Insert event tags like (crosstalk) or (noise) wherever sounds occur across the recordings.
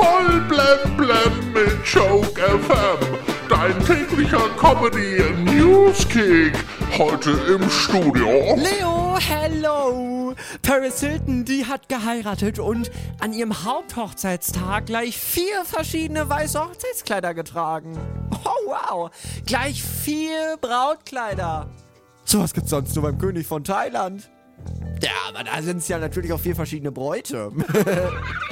Voll blem blem mit Joke FM. Dein täglicher Comedy Newskick. Heute im Studio. Leo, hello! Paris Hilton, die hat geheiratet und an ihrem Haupthochzeitstag gleich vier verschiedene weiße Hochzeitskleider getragen. Oh wow! Gleich vier Brautkleider. So was gibt's sonst nur beim König von Thailand. Ja, aber da sind es ja natürlich auch vier verschiedene Bräute. (laughs)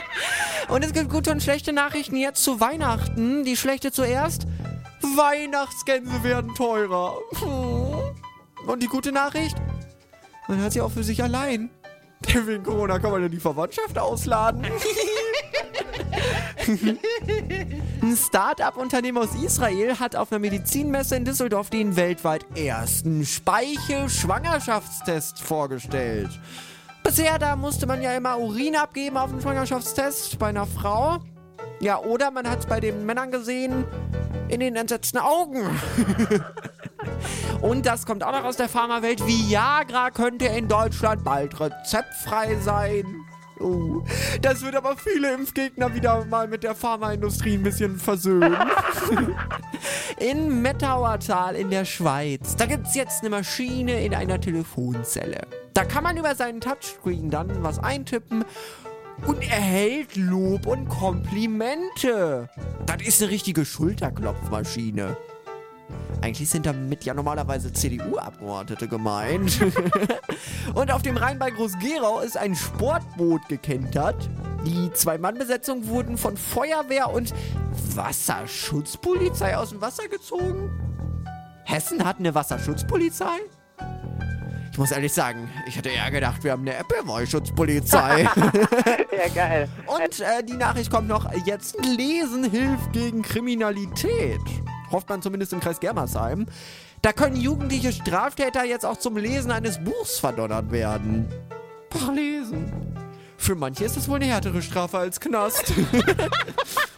und es gibt gute und schlechte Nachrichten jetzt zu Weihnachten. Die schlechte zuerst. Weihnachtsgänse werden teurer. Und die gute Nachricht? Man hat sie auch für sich allein. Denn wegen Corona kann man ja die Verwandtschaft ausladen. (laughs) Ein Start-up-Unternehmen aus Israel hat auf einer Medizinmesse in Düsseldorf den weltweit ersten Speichel-Schwangerschaftstest vorgestellt. Bisher, da musste man ja immer Urin abgeben auf den Schwangerschaftstest bei einer Frau. Ja, oder man hat es bei den Männern gesehen in den entsetzten Augen. (laughs) Und das kommt auch noch aus der Pharmawelt. Viagra könnte in Deutschland bald rezeptfrei sein. Oh, das wird aber viele Impfgegner wieder mal mit der Pharmaindustrie ein bisschen versöhnen. (laughs) in Mettauertal in der Schweiz, da gibt es jetzt eine Maschine in einer Telefonzelle. Da kann man über seinen Touchscreen dann was eintippen und erhält Lob und Komplimente. Das ist eine richtige Schulterklopfmaschine. Eigentlich sind damit ja normalerweise CDU-Abgeordnete gemeint. (laughs) und auf dem Rhein bei Groß-Gerau ist ein Sportboot gekentert. Die Zwei-Mann-Besetzung wurden von Feuerwehr und Wasserschutzpolizei aus dem Wasser gezogen. Hessen hat eine Wasserschutzpolizei? Ich muss ehrlich sagen, ich hätte eher gedacht, wir haben eine Appleboy-Schutzpolizei. (laughs) ja, geil. Und äh, die Nachricht kommt noch, jetzt lesen hilft gegen Kriminalität. Hofft man zumindest im Kreis Germersheim. Da können jugendliche Straftäter jetzt auch zum Lesen eines Buchs verdonnert werden. Ach, lesen. Für manche ist es wohl eine härtere Strafe als Knast. (laughs)